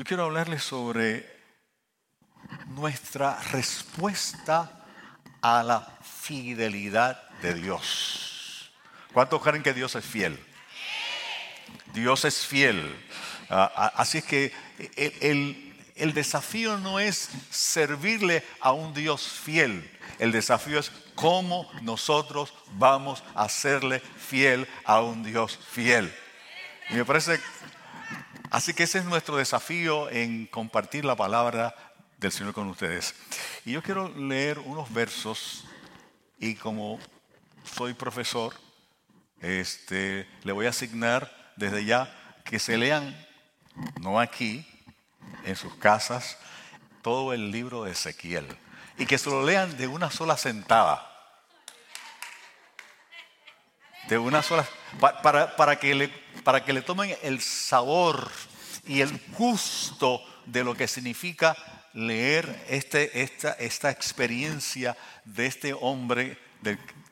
Yo quiero hablarles sobre nuestra respuesta a la fidelidad de Dios. ¿Cuántos creen que Dios es fiel? Dios es fiel. Ah, ah, así es que el, el desafío no es servirle a un Dios fiel. El desafío es cómo nosotros vamos a serle fiel a un Dios fiel. Me parece, así que ese es nuestro desafío en compartir la palabra del Señor con ustedes. Y yo quiero leer unos versos y como soy profesor, este, le voy a asignar desde ya que se lean, no aquí, en sus casas, todo el libro de Ezequiel y que se lo lean de una sola sentada. De una sola, para, para, que le, para que le tomen el sabor y el gusto de lo que significa leer este, esta, esta experiencia de este hombre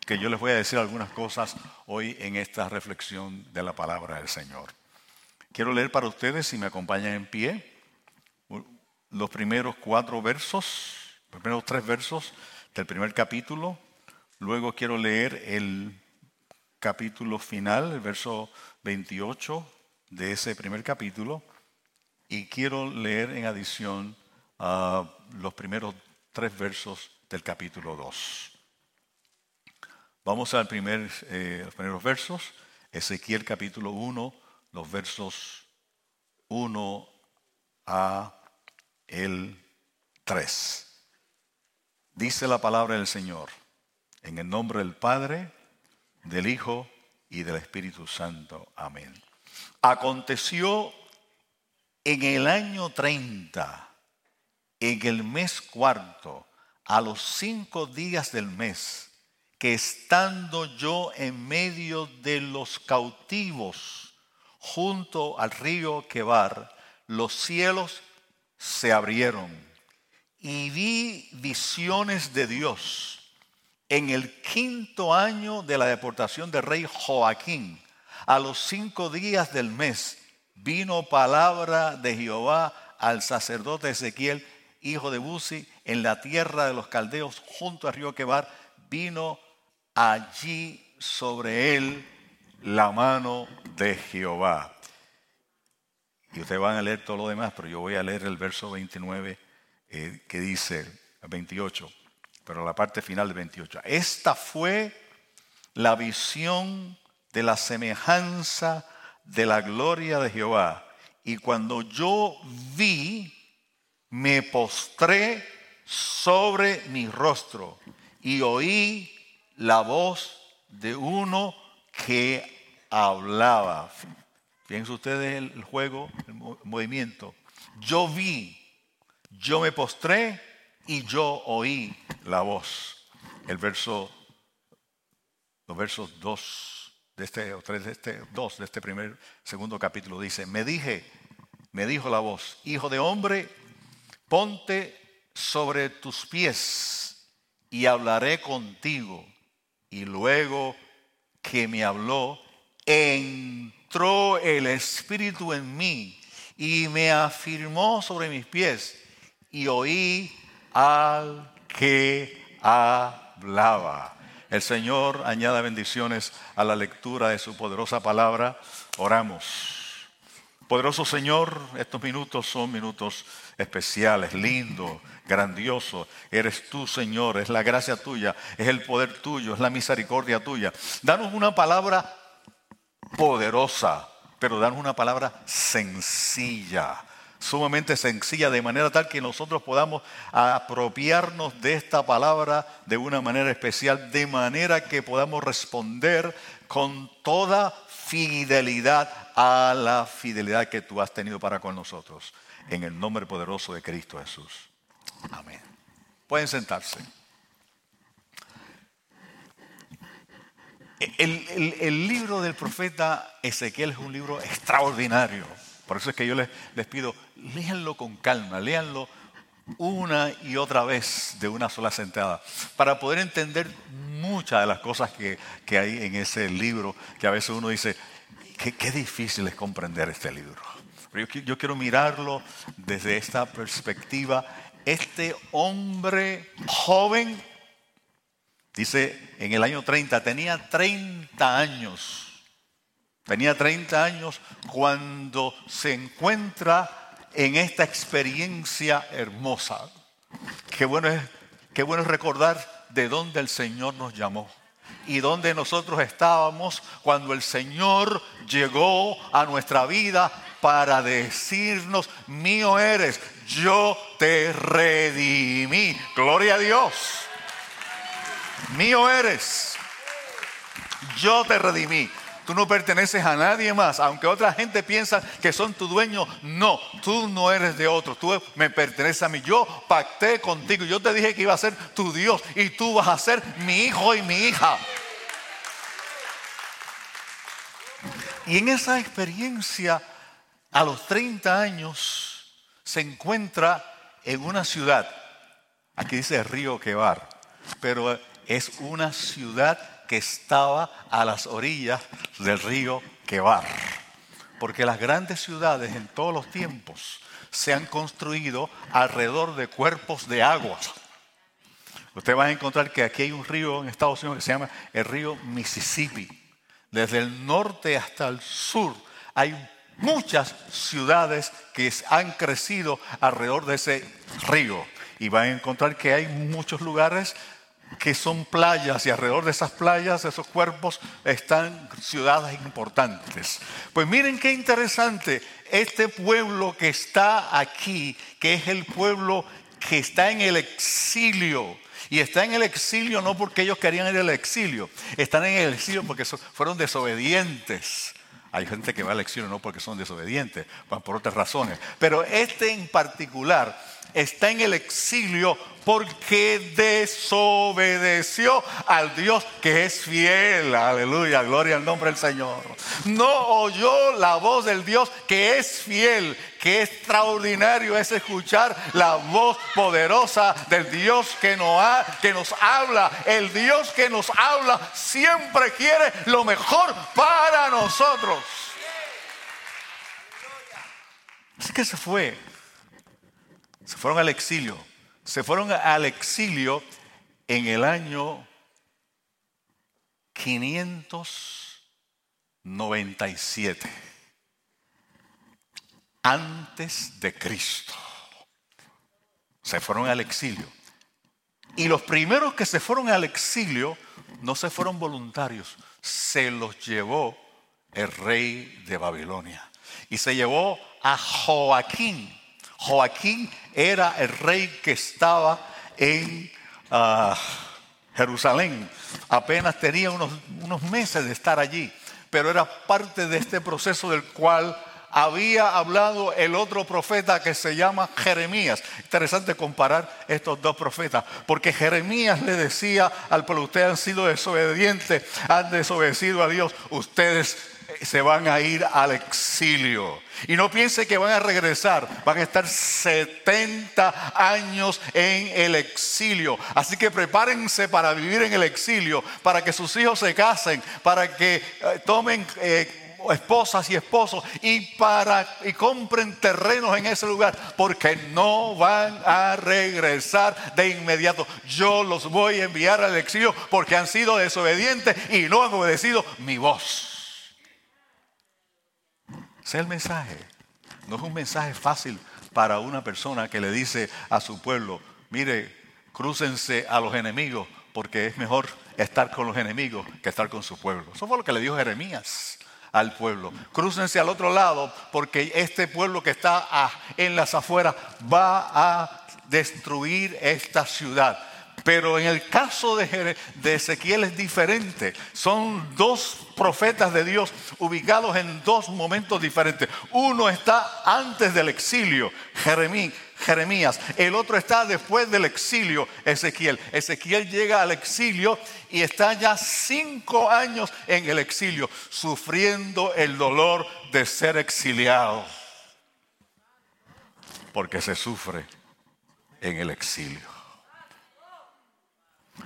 que yo les voy a decir algunas cosas hoy en esta reflexión de la palabra del Señor. Quiero leer para ustedes, si me acompañan en pie, los primeros cuatro versos, los primeros tres versos del primer capítulo. Luego quiero leer el capítulo final, el verso 28 de ese primer capítulo. Y quiero leer en adición los primeros tres versos del capítulo 2. Vamos al primer, eh, los primeros versos, Ezequiel capítulo 1, los versos 1 a el 3. Dice la palabra del Señor, en el nombre del Padre, del Hijo y del Espíritu Santo. Amén. Aconteció en el año 30 en el mes cuarto, a los cinco días del mes, que estando yo en medio de los cautivos, junto al río Quebar, los cielos se abrieron y vi visiones de Dios. En el quinto año de la deportación del rey Joaquín, a los cinco días del mes, vino palabra de Jehová al sacerdote Ezequiel hijo de Buzi, en la tierra de los caldeos, junto al río Quebar, vino allí sobre él la mano de Jehová. Y ustedes van a leer todo lo demás, pero yo voy a leer el verso 29 eh, que dice, 28, pero la parte final del 28. Esta fue la visión de la semejanza de la gloria de Jehová. Y cuando yo vi, me postré sobre mi rostro y oí la voz de uno que hablaba. Fíjense ustedes el juego, el movimiento. Yo vi, yo me postré y yo oí la voz. El verso, los versos 2 de este, o 3 de este, 2 de este primer, segundo capítulo dice, me dije, me dijo la voz, hijo de hombre, ponte sobre tus pies y hablaré contigo. Y luego que me habló, entró el Espíritu en mí y me afirmó sobre mis pies y oí al que hablaba. El Señor añada bendiciones a la lectura de su poderosa palabra. Oramos. Poderoso Señor, estos minutos son minutos especiales, lindos, grandiosos. Eres tú, Señor, es la gracia tuya, es el poder tuyo, es la misericordia tuya. Danos una palabra poderosa, pero danos una palabra sencilla, sumamente sencilla, de manera tal que nosotros podamos apropiarnos de esta palabra de una manera especial, de manera que podamos responder con toda fidelidad a la fidelidad que tú has tenido para con nosotros. En el nombre poderoso de Cristo Jesús. Amén. Pueden sentarse. El, libro del profeta Ezequiel es un libro extraordinario. Por eso es que yo les, pido, léanlo con calma, léanlo una y otra vez de una sola sentada, para poder entender muchas de las cosas que, que hay en ese libro, que a veces uno dice, Qué, difícil es comprender este libro. Pero yo, yo quiero mirarlo desde esta perspectiva. Este hombre joven, dice en el año 30, tenía 30 años. Tenía 30 años cuando se encuentra en esta experiencia hermosa. Qué bueno es, bueno es recordar de dónde el Señor nos llamó y dónde nosotros estábamos cuando el Señor llegó a nuestra vida para decirnos, mío eres, yo te redimí. Gloria a Dios. Mío eres, yo te redimí. Tú no perteneces a nadie más. Aunque otra gente piensa que son tu dueño, no, tú no eres de otro. Tú me perteneces a mí. Yo pacté contigo. Yo te dije que iba a ser tu Dios y tú vas a ser mi hijo y mi hija. Y en esa experiencia, a los 30 años, se encuentra en una ciudad. Aquí dice Río Quebar, pero es una ciudad que estaba a las orillas del río Quebar. Porque las grandes ciudades en todos los tiempos se han construido alrededor de cuerpos de agua. Usted va a encontrar que aquí hay un río en Estados Unidos que se llama el río Mississippi. Desde el norte hasta el sur hay muchas ciudades que han crecido alrededor de ese río. Y van a encontrar que hay muchos lugares que son playas y alrededor de esas playas, esos cuerpos, están ciudades importantes. Pues miren qué interesante, este pueblo que está aquí, que es el pueblo que está en el exilio, y está en el exilio no porque ellos querían ir al exilio, están en el exilio porque fueron desobedientes. Hay gente que va al exilio no porque son desobedientes, van por otras razones. Pero este en particular está en el exilio porque desobedeció al Dios que es fiel. Aleluya, gloria al nombre del Señor. No oyó la voz del Dios que es fiel. Qué extraordinario es escuchar la voz poderosa del Dios que nos, que nos habla. El Dios que nos habla siempre quiere lo mejor para nosotros. Así que se fue se fueron al exilio. Se fueron al exilio en el año 597 antes de Cristo. Se fueron al exilio. Y los primeros que se fueron al exilio no se fueron voluntarios, se los llevó el rey de Babilonia. Y se llevó a Joaquín. Joaquín era el rey que estaba en ah, Jerusalén. Apenas tenía unos, unos meses de estar allí, pero era parte de este proceso del cual había hablado el otro profeta que se llama Jeremías. Interesante comparar estos dos profetas, porque Jeremías le decía al pueblo, ustedes han sido desobedientes, han desobedecido a Dios, ustedes se van a ir al exilio. Y no piense que van a regresar, van a estar 70 años en el exilio. Así que prepárense para vivir en el exilio, para que sus hijos se casen, para que eh, tomen... Eh, esposas y esposos y para y compren terrenos en ese lugar porque no van a regresar de inmediato. Yo los voy a enviar al exilio porque han sido desobedientes y no han obedecido mi voz. Es el mensaje. No es un mensaje fácil para una persona que le dice a su pueblo, mire, crúcense a los enemigos porque es mejor estar con los enemigos que estar con su pueblo. Eso fue lo que le dijo Jeremías al pueblo. Crúcense al otro lado porque este pueblo que está en las afueras va a destruir esta ciudad. Pero en el caso de, Ezequiel es diferente. Son dos profetas de Dios ubicados en dos momentos diferentes. Uno está antes del exilio, Jeremías. El otro está después del exilio, Ezequiel. Ezequiel llega al exilio y está ya cinco años en el exilio, sufriendo el dolor de ser exiliado. Porque se sufre en el exilio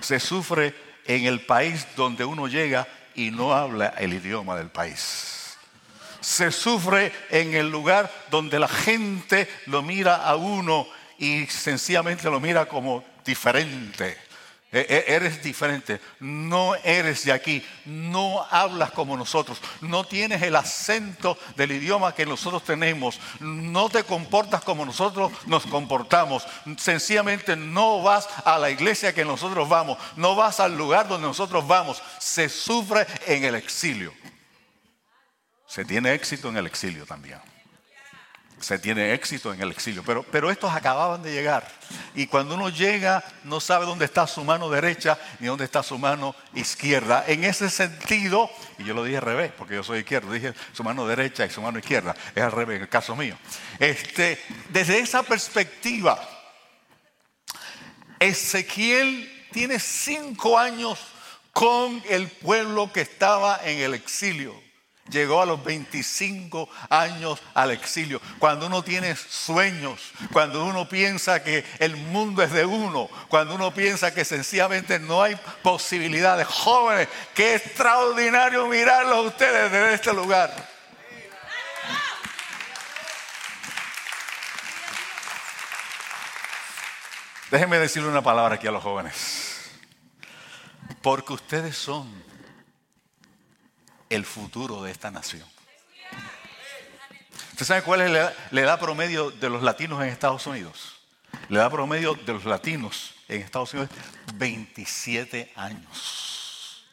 se sufre en el país donde uno llega y no habla el idioma del país. se sufre en el lugar donde la gente lo mira a uno y sencillamente lo mira como diferente. E, e, eres diferente, no eres de aquí, no hablas como nosotros, no tienes el acento del idioma que nosotros tenemos, no te comportas como nosotros nos comportamos, sencillamente no vas a la iglesia que nosotros vamos, no vas al lugar donde nosotros vamos, se sufre en el exilio. Se tiene éxito en el exilio también se tiene éxito en el exilio. Pero, pero estos acababan de llegar. Y cuando uno llega, no sabe dónde está su mano derecha ni dónde está su mano izquierda. En ese sentido, y yo lo dije al revés, porque yo soy izquierdo, dije su mano derecha y su mano izquierda. Es al revés en el caso mío. Este, desde esa perspectiva, Ezequiel tiene cinco años con el pueblo que estaba en el exilio. Llegó a los 25 años al exilio. Cuando uno tiene sueños, cuando uno piensa que el mundo es de uno, cuando uno piensa que sencillamente no hay posibilidades. Jóvenes, qué extraordinario mirarlos a ustedes desde este lugar. Déjenme decirle una palabra aquí a los jóvenes. Porque ustedes son el futuro de esta nación. ¿Usted sabe cuál es la, edad promedio de los latinos en Estados Unidos? La edad promedio de los latinos en Estados Unidos 27 años.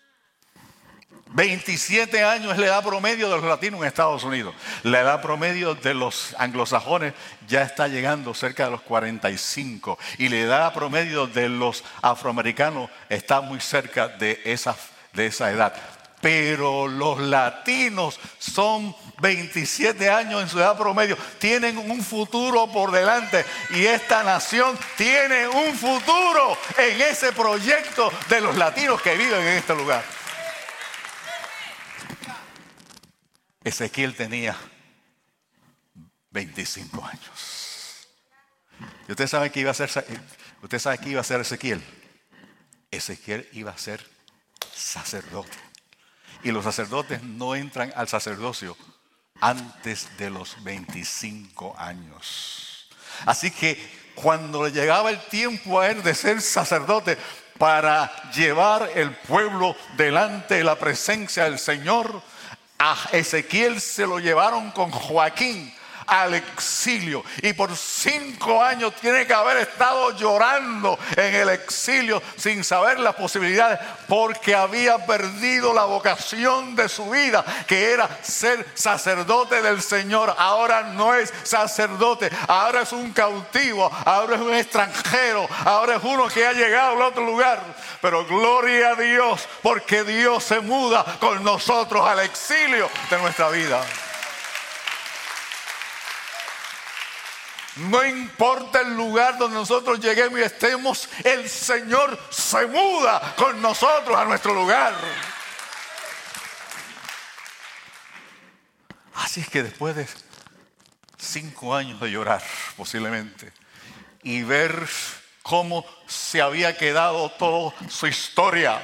27 años es la edad promedio de los latinos en Estados Unidos. La edad promedio de los anglosajones ya está llegando cerca de los 45. Y la edad promedio de los afroamericanos está muy cerca de esa, de esa edad pero los latinos son 27 años en su edad promedio, tienen un futuro por delante y esta nación tiene un futuro en ese proyecto de los latinos que viven en este lugar. Ezequiel tenía 25 años. ¿Y usted sabe qué iba a ser? ¿Usted sabe qué iba a ser Ezequiel? Ezequiel iba a ser sacerdote. Y los sacerdotes no entran al sacerdocio antes de los 25 años. Así que cuando le llegaba el tiempo a él de ser sacerdote para llevar el pueblo delante de la presencia del Señor, a Ezequiel se lo llevaron con Joaquín al exilio. Y por cinco años tiene que haber estado llorando en el exilio sin saber las posibilidades porque había perdido la vocación de su vida, que era ser sacerdote del Señor. Ahora no es sacerdote, ahora es un cautivo, ahora es un extranjero, ahora es uno que ha llegado al otro lugar. Pero gloria a Dios porque Dios se muda con nosotros al exilio de nuestra vida. No importa el lugar donde nosotros lleguemos y estemos, el Señor se muda con nosotros a nuestro lugar. Así es que después de cinco años de llorar, posiblemente, y ver cómo se había quedado toda su historia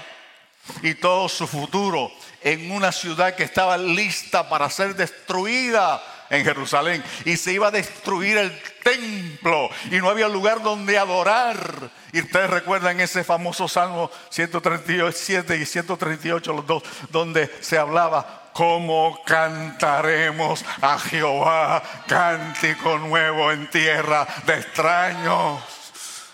y todo su futuro en una ciudad que estaba lista para ser destruida en Jerusalén y se iba a destruir el templo y no había lugar donde adorar. Y ustedes recuerdan ese famoso Salmo 137 y 138, los dos, donde se hablaba ¿Cómo cantaremos a Jehová cántico nuevo en tierra de extraños?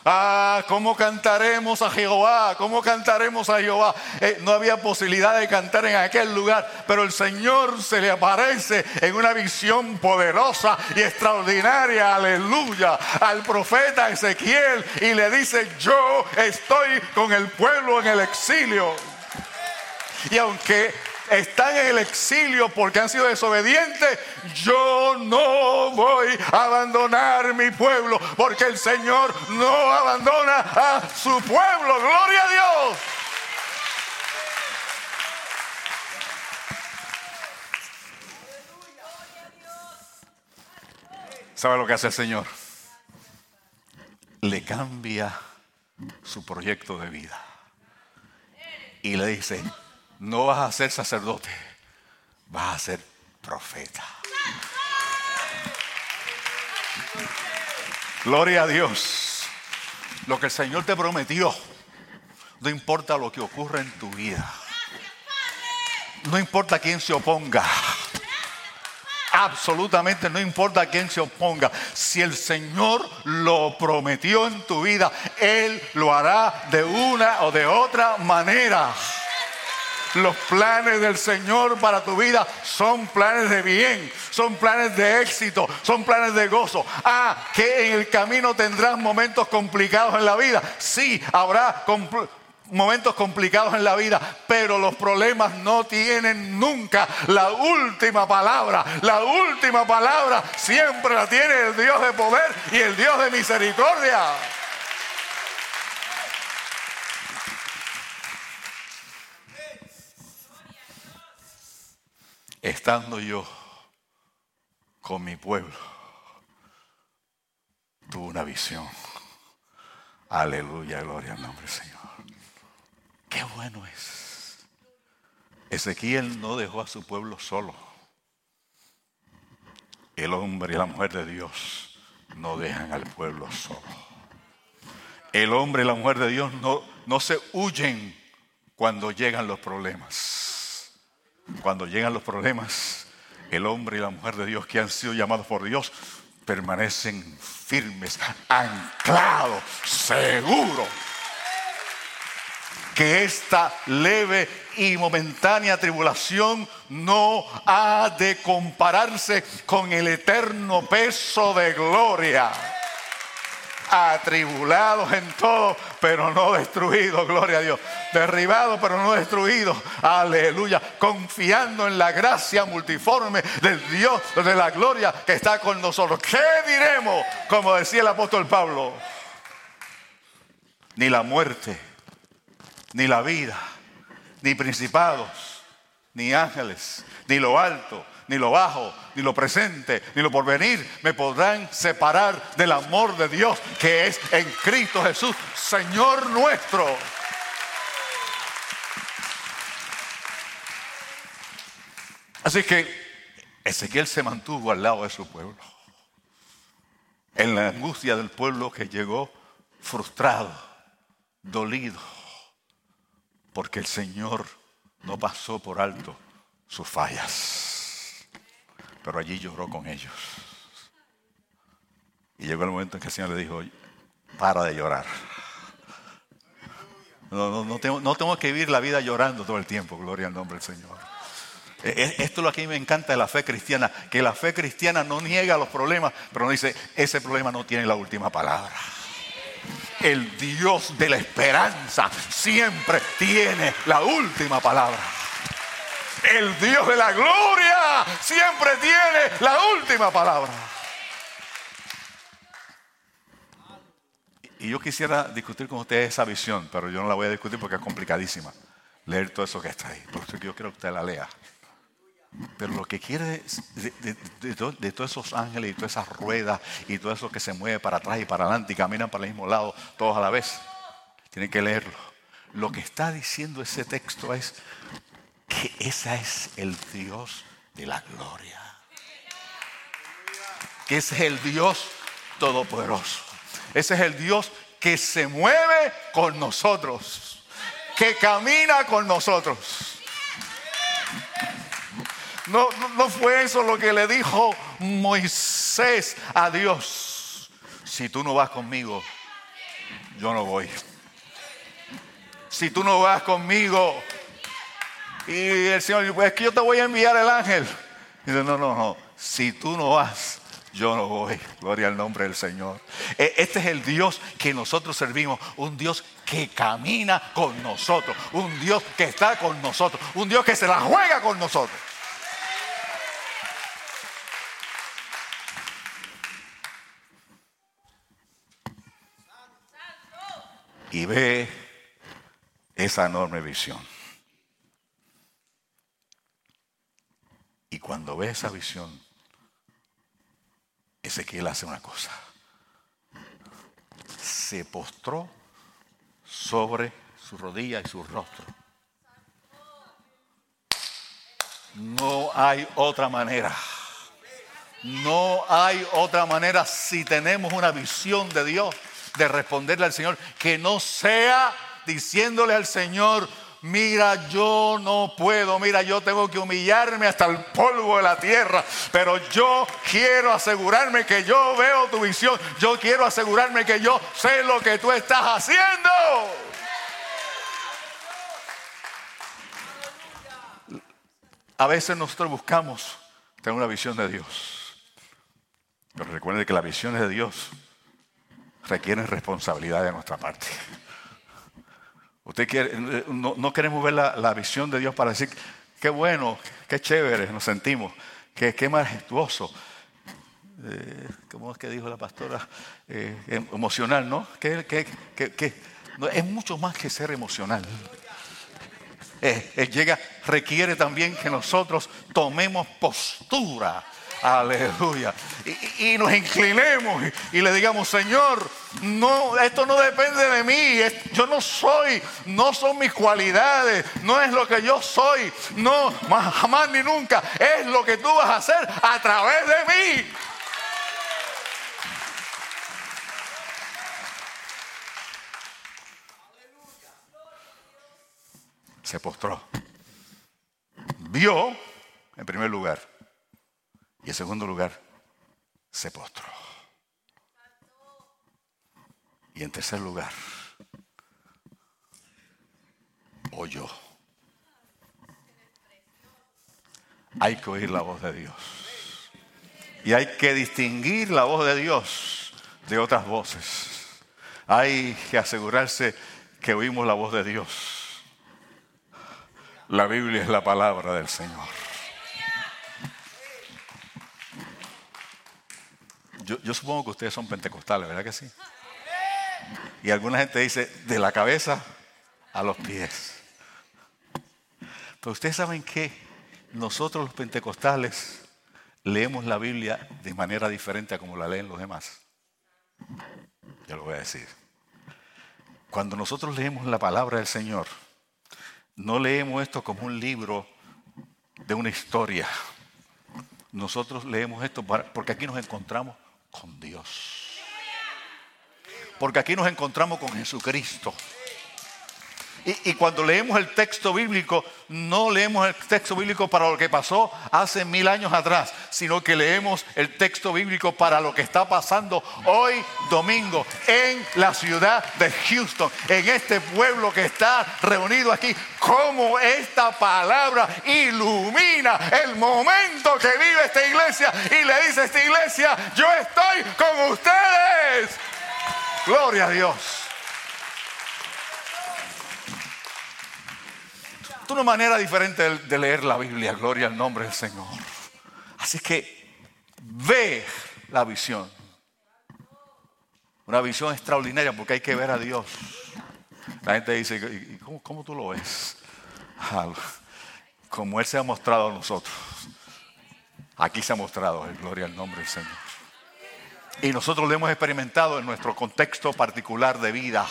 Ah, ¿cómo cantaremos a Jehová? ¿Cómo cantaremos a Jehová? Eh, no había posibilidad de cantar en aquel lugar, pero el Señor se le aparece en una visión poderosa y extraordinaria, aleluya, al profeta Ezequiel y le dice, yo estoy con el pueblo en el exilio. Y aunque están en el exilio porque han sido desobedientes, yo no voy a abandonar mi pueblo porque el Señor no abandona a su pueblo. Gloria a Dios. ¿Sabe lo que hace el Señor? Le cambia su proyecto de vida. Y le dice, no vas a ser sacerdote, vas a ser profeta. Gloria a Dios. Lo que el Señor te prometió, no importa lo que ocurra en tu vida. No importa quién se oponga. Absolutamente no importa quién se oponga. Si el Señor lo prometió en tu vida, Él lo hará de una o de otra manera. Los planes del Señor para tu vida son planes de bien, son planes de éxito, son planes de gozo. Ah, que en el camino tendrás momentos complicados en la vida. Sí, habrá momentos complicados en la vida, pero los problemas no tienen nunca la última palabra. La última palabra siempre la tiene el Dios de poder y el Dios de misericordia. Estando yo con mi pueblo, tuve una visión. Aleluya, gloria al nombre del Señor. Qué bueno es. Ezequiel no dejó a su pueblo solo. El hombre y la mujer de Dios no dejan al pueblo solo. El hombre y la mujer de Dios no, no se huyen cuando llegan los problemas. Cuando llegan los problemas, el hombre y la mujer de Dios que han sido llamados por Dios permanecen firmes, anclados, seguros que esta leve y momentánea tribulación no ha de compararse con el eterno peso de gloria. Atribulados en todo, pero no destruidos, gloria a Dios. Derribados, pero no destruidos, aleluya. Confiando en la gracia multiforme del Dios de la gloria que está con nosotros. ¿Qué diremos? Como decía el apóstol Pablo. Ni la muerte ni la vida, ni principados, ni ángeles, ni lo alto, ni lo bajo, ni lo presente, ni lo porvenir me podrán separar del amor de Dios que es en Cristo Jesús, Señor nuestro. Así que Ezequiel se mantuvo al lado de su pueblo. En la angustia del pueblo que llegó frustrado, dolido porque el Señor no pasó por alto sus fallas, pero allí lloró con ellos. Y llegó el momento en que el Señor le dijo, para de llorar. No, tengo, no tengo que vivir la vida llorando todo el tiempo, gloria al nombre del Señor. E, e, esto es lo que a mí me encanta de la fe cristiana, que la fe cristiana no niega los problemas, pero no dice, ese problema no tiene la última palabra el Dios de la esperanza siempre tiene la última palabra. El Dios de la gloria siempre tiene la última palabra. Y yo quisiera discutir con ustedes esa visión, pero yo no la voy a discutir porque es complicadísima. Leer todo eso que está ahí. Por eso yo quiero que usted la lea. Pero lo que quiere de, todos esos ángeles y todas esas ruedas y todo eso que se mueve para atrás y para adelante y caminan para el mismo lado, todos a la vez, tienen que leerlo. Lo que está diciendo ese texto es que ese es el Dios de la gloria. Que ese es el Dios todopoderoso. Ese es el Dios que se mueve con nosotros, que camina con nosotros no, no, fue eso lo que le dijo Moisés a Dios. Si tú no vas conmigo, yo no voy. Si tú no vas conmigo, y el Señor dice, pues es que yo te voy a enviar el ángel. Y dice, no, no, no, si tú no vas, yo no voy. Gloria al nombre del Señor. E, este es el Dios que nosotros servimos. Un Dios que camina con nosotros. Un Dios que está con nosotros. Un Dios que se la juega con nosotros. y ve esa enorme visión. Cuando ve esa visión, Ezequiel hace una cosa. Se postró sobre su rodilla y su rostro. No hay otra manera. No hay otra manera si tenemos una visión de Dios de responderle al Señor que no sea diciéndole al Señor, mira, yo no puedo, mira, yo tengo que humillarme hasta el polvo de la tierra, pero yo quiero asegurarme que yo veo tu visión, yo quiero asegurarme que yo sé lo que tú estás haciendo. A veces nosotros buscamos tener una visión de Dios. Pero recuerden que las visiones de Dios requieren responsabilidad de nuestra parte. Usted quiere, no, queremos ver la, visión de Dios para decir, qué bueno, qué chévere nos sentimos, qué, qué majestuoso. Eh, ¿Cómo es que dijo la pastora? Eh, em, emocional, ¿no? Que, no, es mucho más que ser emocional. Eh, llega, requiere también que nosotros tomemos postura Aleluya. Y, nos inclinemos y, le digamos, Señor, no, esto no depende de mí. Yo no soy, no son mis cualidades, no es lo que yo soy. No, jamás ni nunca. Es lo que tú vas a hacer a través de mí. Se postró. Vio, en primer lugar, y en segundo lugar, se postró. Y en tercer lugar, oyó. Hay que oír la voz de Dios. Y hay que distinguir la voz de Dios de otras voces. Hay que asegurarse que oímos la voz de Dios. La Biblia es la palabra del Señor. Yo, supongo que ustedes son pentecostales, ¿verdad que sí? Y alguna gente dice, de la cabeza a los pies. Pero ustedes saben que nosotros los pentecostales leemos la Biblia de manera diferente a como la leen los demás. Ya lo voy a decir. Cuando nosotros leemos la palabra del Señor, no leemos esto como un libro de una historia. Nosotros leemos esto porque aquí nos encontramos con Dios. Porque aquí nos encontramos con Jesucristo. Y, cuando leemos el texto bíblico, no leemos el texto bíblico para lo que pasó hace mil años atrás, sino que leemos el texto bíblico para lo que está pasando hoy domingo en la ciudad de Houston, en este pueblo que está reunido aquí. Cómo esta palabra ilumina el momento que vive esta iglesia y le dice a esta iglesia, yo estoy con ustedes. Gloria a Dios. Una manera diferente de leer la Biblia, gloria al nombre del Señor. Así que ve la visión. Una visión extraordinaria porque hay que ver a Dios. La gente dice, ¿y cómo, tú lo ves? Como Él se ha mostrado a nosotros. Aquí se ha mostrado, gloria al nombre del Señor. Y nosotros lo hemos experimentado en nuestro contexto particular de vida,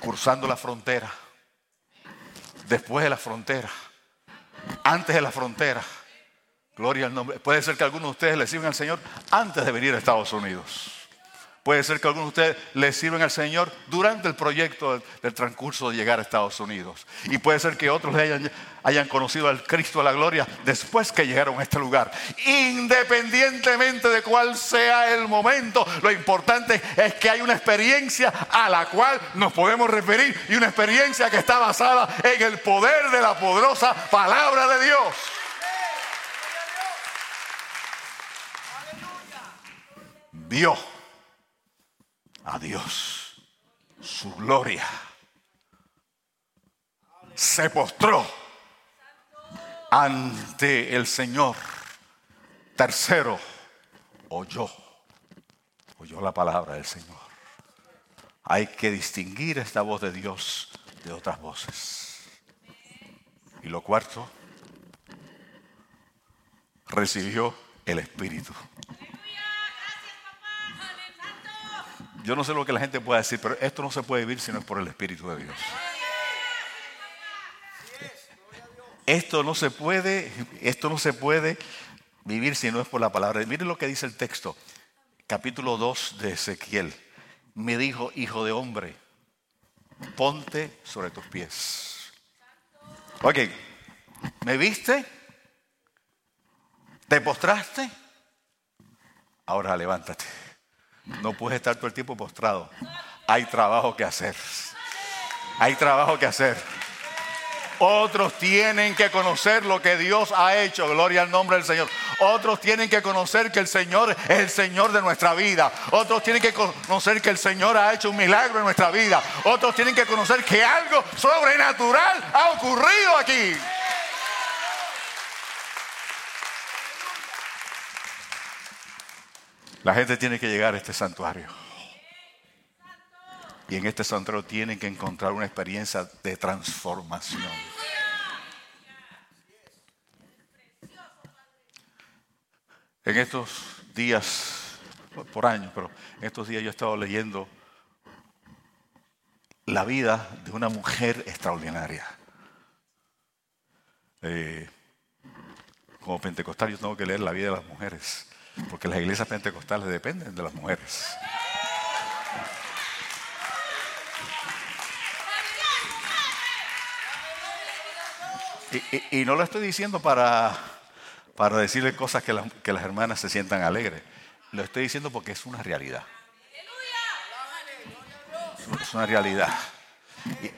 cruzando la frontera después de la frontera, antes de la frontera. Gloria al nombre. Puede ser que algunos de ustedes le sirvan al Señor antes de venir a Estados Unidos. Puede ser que algunos de ustedes le sirvan al Señor durante el proyecto del, transcurso de llegar a Estados Unidos. Y puede ser que otros hayan, hayan conocido al Cristo de la gloria después que llegaron a este lugar. Independientemente de cuál sea el momento, lo importante es que hay una experiencia a la cual nos podemos referir y una experiencia que está basada en el poder de la poderosa palabra de Dios. Dios a Dios, su gloria. Se postró ante el Señor. Tercero, oyó, oyó la palabra del Señor. Hay que distinguir esta voz de Dios de otras voces. Y lo cuarto, recibió el Espíritu. Yo no sé lo que la gente puede decir, pero esto no se puede vivir si no es por el Espíritu de Dios. Esto no se puede, esto no se puede vivir si no es por la palabra. Miren lo que dice el texto, capítulo 2 de Ezequiel. Me dijo, hijo de hombre, ponte sobre tus pies. Ok, ¿me viste? ¿Te postraste? Ahora levántate. No puedes estar todo el tiempo postrado. Hay trabajo que hacer. Hay trabajo que hacer. Otros tienen que conocer lo que Dios ha hecho. Gloria al nombre del Señor. Otros tienen que conocer que el Señor es el Señor de nuestra vida. Otros tienen que conocer que el Señor ha hecho un milagro en nuestra vida. Otros tienen que conocer que algo sobrenatural ha ocurrido aquí. La gente tiene que llegar a este santuario. Y en este santuario tienen que encontrar una experiencia de transformación. En estos días, por años, pero en estos días yo he estado leyendo la vida de una mujer extraordinaria. Eh, como pentecostal yo tengo que leer la vida de las mujeres, porque las iglesias pentecostales dependen de las mujeres. Y, no lo estoy diciendo para, para decirle cosas que, que las hermanas se sientan alegres. Lo estoy diciendo porque es una realidad. Es una realidad.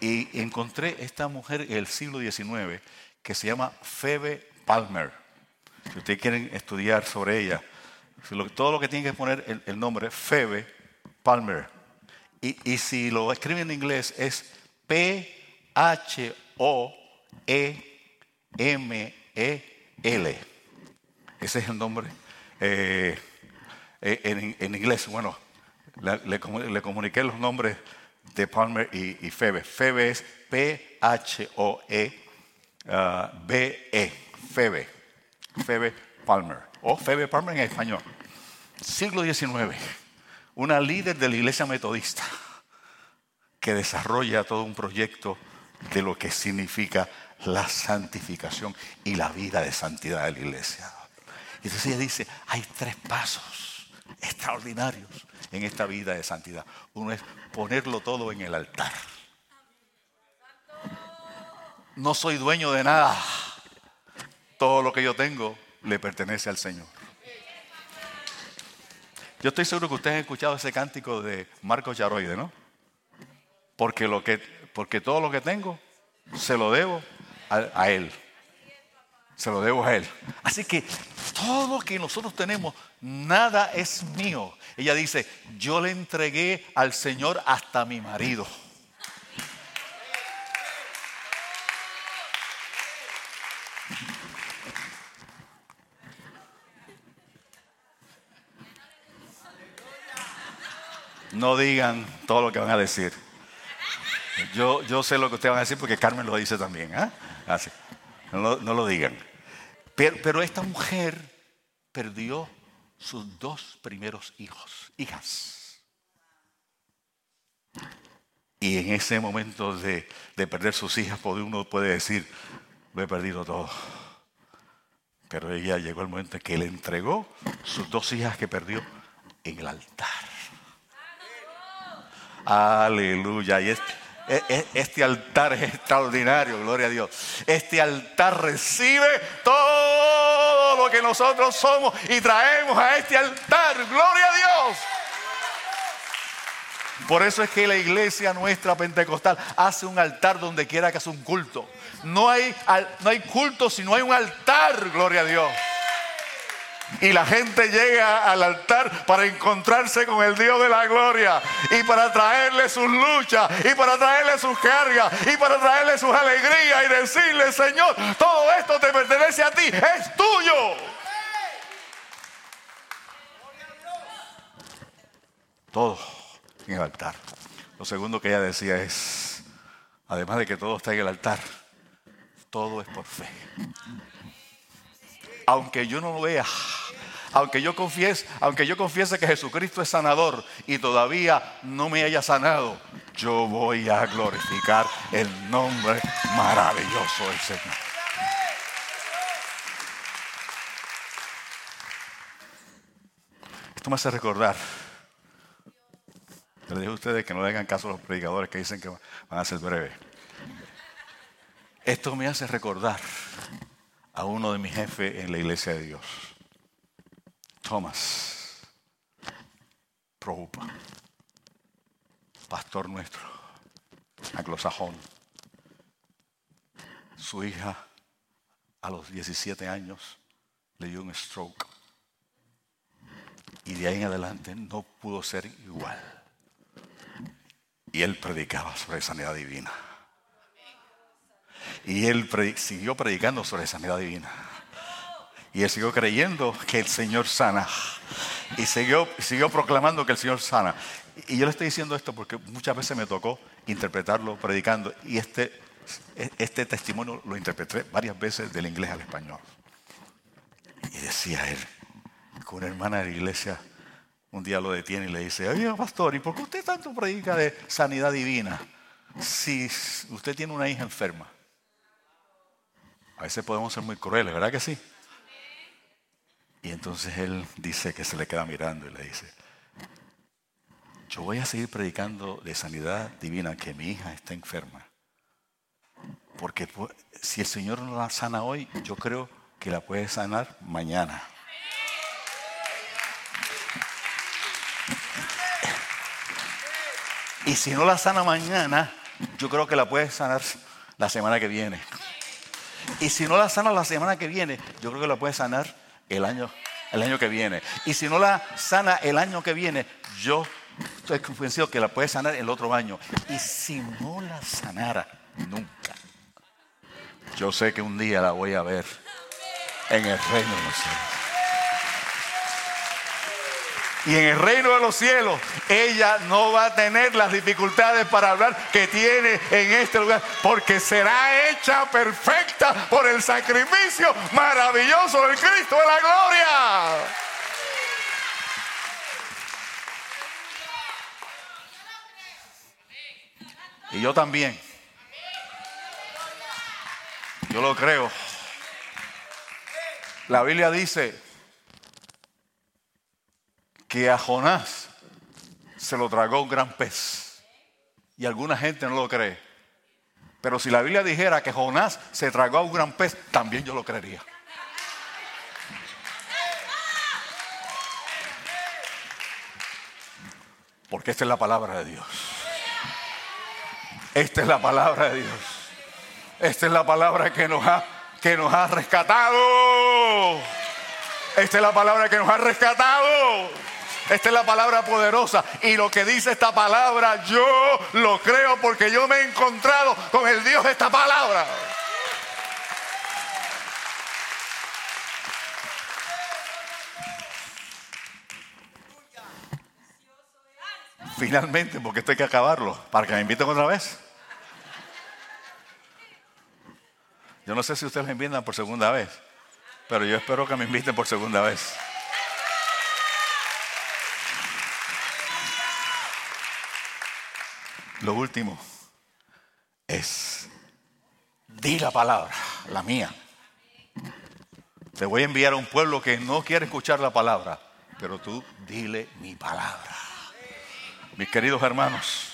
Y, encontré esta mujer en el siglo XIX que se llama Phoebe Palmer. Si ustedes quieren estudiar sobre ella, todo lo que tienen que poner el, el nombre Phoebe Palmer. Y, y, si lo escriben en inglés es P-H-O-E M-E-L. Ese es el nombre eh, eh, en, inglés. Bueno, le, comuniqué los nombres de Palmer y, Febe. Febe es P-H-O-E-B-E. Febe. Febe Palmer. O Febe Palmer en español. Siglo XIX. Una líder de la iglesia metodista que desarrolla todo un proyecto de lo que significa la santificación y la vida de santidad de la iglesia. Y entonces ella dice, hay tres pasos extraordinarios en esta vida de santidad. Uno es ponerlo todo en el altar. No soy dueño de nada. Todo lo que yo tengo le pertenece al Señor. Yo estoy seguro que ustedes han escuchado ese cántico de Marcos Yaroide, ¿no? Porque, lo que, porque todo lo que tengo se lo debo a, Él. Se lo debo a Él. Así que todo lo que nosotros tenemos, nada es mío. Ella dice, yo le entregué al Señor hasta mi marido. No digan todo lo que van a decir. Yo, yo sé lo que ustedes van a decir porque Carmen lo dice también. ¿eh? Así. No, lo digan. Pero, esta mujer perdió sus dos primeros hijos, hijas. Y en ese momento de, de, perder sus hijas, uno puede decir, lo he perdido todo. Pero ella llegó el momento en que le entregó sus dos hijas que perdió en el altar. Aleluya. Y e, e, este altar es extraordinario, gloria a Dios. Este altar recibe todo lo que nosotros somos y traemos a este altar, gloria a Dios. Por eso es que la iglesia nuestra pentecostal hace un altar donde quiera que hace un culto. No hay, no hay culto si no hay un altar, gloria a Dios. Y la gente llega al altar para encontrarse con el Dios de la gloria y para traerle sus luchas y para traerle sus cargas y para traerle sus alegrías y decirle, Señor, todo esto te pertenece a ti, es tuyo. Todo en el altar. Lo segundo que ella decía es, además de que todo está en el altar, todo es por fe aunque yo no lo vea, aunque yo confiese, aunque yo confiese que Jesucristo es sanador y todavía no me haya sanado, yo voy a glorificar el nombre maravilloso del Señor. Esto me hace recordar. Les dije a ustedes que no le hagan caso a los predicadores que dicen que van a ser breves. Esto me hace recordar a uno de mis jefes en la iglesia de Dios, Thomas Prabhupada, pastor nuestro, anglosajón. Su hija a los 17 años le dio un stroke y de ahí en adelante no pudo ser igual. Y él predicaba sobre sanidad divina. Y él siguió predicando sobre sanidad divina. Y él siguió creyendo que el Señor sana. Y siguió, siguió proclamando que el Señor sana. Y yo le estoy diciendo esto porque muchas veces me tocó interpretarlo predicando. Y este, este testimonio lo interpreté varias veces del inglés al español. Y decía él, que una hermana de la iglesia un día lo detiene y le dice, oye pastor, ¿y por qué usted tanto predica de sanidad divina si usted tiene una hija enferma? A veces podemos ser muy crueles, ¿verdad que sí? Y entonces él dice que se le queda mirando y le dice, yo voy a seguir predicando de sanidad divina, que mi hija está enferma. Porque si el Señor no la sana hoy, yo creo que la puede sanar mañana. Y si no la sana mañana, yo creo que la puede sanar la semana que viene. Y si no la sana la semana que viene, yo creo que la puede sanar el año, el año que viene. Y si no la sana el año que viene, yo estoy convencido que la puede sanar el otro año. Y si no la sanara nunca, yo sé que un día la voy a ver en el reino de los cielos. Y en el reino de los cielos, ella no va a tener las dificultades para hablar que tiene en este lugar, porque será hecha perfecta por el sacrificio maravilloso del Cristo de la gloria. Y yo también. Yo lo creo. La Biblia dice que a Jonás se lo tragó un gran pez. Y alguna gente no lo cree. Pero si la Biblia dijera que Jonás se tragó a un gran pez, también yo lo creería. Porque esta es la palabra de Dios. Esta es la palabra de Dios. Esta es la palabra que nos ha, que nos ha rescatado. Esta es la palabra que nos ha rescatado. Esta es la palabra poderosa. Y lo que dice esta palabra, yo lo creo porque yo me he encontrado con el Dios de esta palabra. Finalmente, porque esto hay que acabarlo, para que me inviten otra vez. Yo no sé si ustedes me invitan por segunda vez, pero yo espero que me inviten por segunda vez. Lo último es, di la palabra, la mía. Te voy a enviar a un pueblo que no quiere escuchar la palabra, pero tú dile mi palabra. Mis queridos hermanos,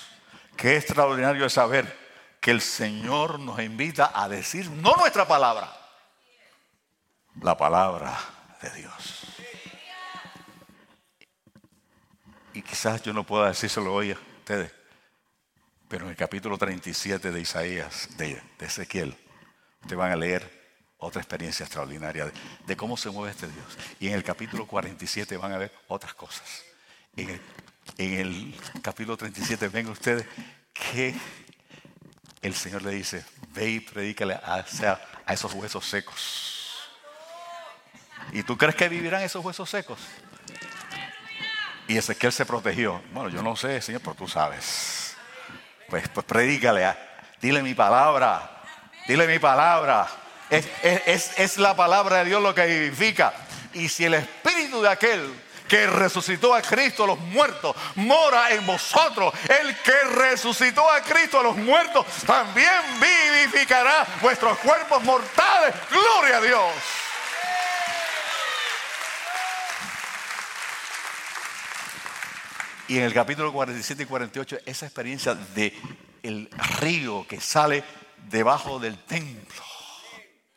qué extraordinario es saber que el Señor nos invita a decir no nuestra palabra, la palabra de Dios. Y quizás yo no pueda decírselo hoy a ustedes, pero en el capítulo 37 de Isaías, de, Ezequiel, te van a leer otra experiencia extraordinaria de, cómo se mueve este Dios. Y en el capítulo 47 van a ver otras cosas. En el, capítulo 37 ven ustedes que el Señor le dice, ve y predícale a, a esos huesos secos. ¿Y tú crees que vivirán esos huesos secos? Y Ezequiel se protegió. Bueno, yo no sé, Señor, pero tú sabes. Pues, pues predícale, ah, dile mi palabra, dile mi palabra. Es, la palabra de Dios lo que vivifica. Y si el espíritu de aquel que resucitó a Cristo a los muertos mora en vosotros, el que resucitó a Cristo a los muertos también vivificará vuestros cuerpos mortales. Gloria a Dios. Y en el capítulo 47 y 48, esa experiencia de río que sale debajo del templo,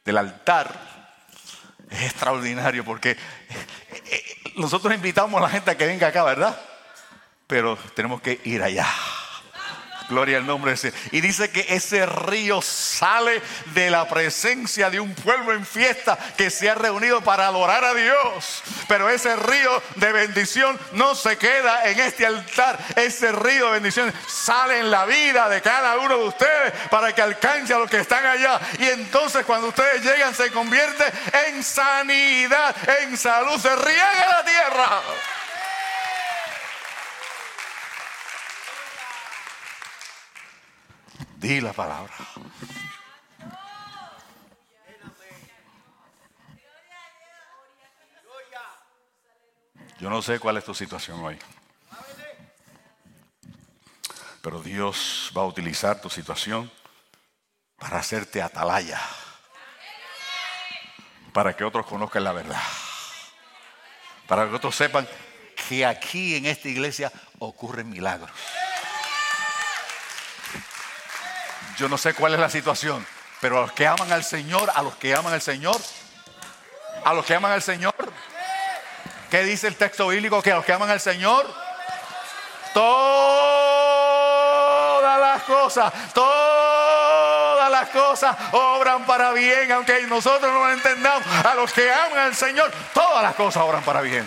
del altar, es extraordinario porque eh, eh, nosotros invitamos a la gente a que venga acá, ¿verdad? Pero tenemos que ir allá. Gloria al nombre de ese. Y dice que ese río sale de la presencia de un pueblo en fiesta que se ha reunido para adorar a Dios. Pero ese río de bendición no se queda en este altar. Ese río de bendición sale en la vida de cada uno de ustedes para que alcance a los que están allá. Y entonces cuando ustedes llegan se convierte en sanidad, en salud. Se riega la tierra. Di la palabra. Yo no sé cuál es tu situación hoy. Pero Dios va a utilizar tu situación para hacerte atalaya. Para que otros conozcan la verdad. Para que otros sepan que aquí en esta iglesia ocurren milagros. Yo no sé cuál es la situación, pero a los que aman al Señor, a los que aman al Señor, a los que aman al Señor, ¿qué dice el texto bíblico? Que a los que aman al Señor, todas las cosas, todas las cosas obran para bien, aunque nosotros no lo entendamos. A los que aman al Señor, todas las cosas obran para bien.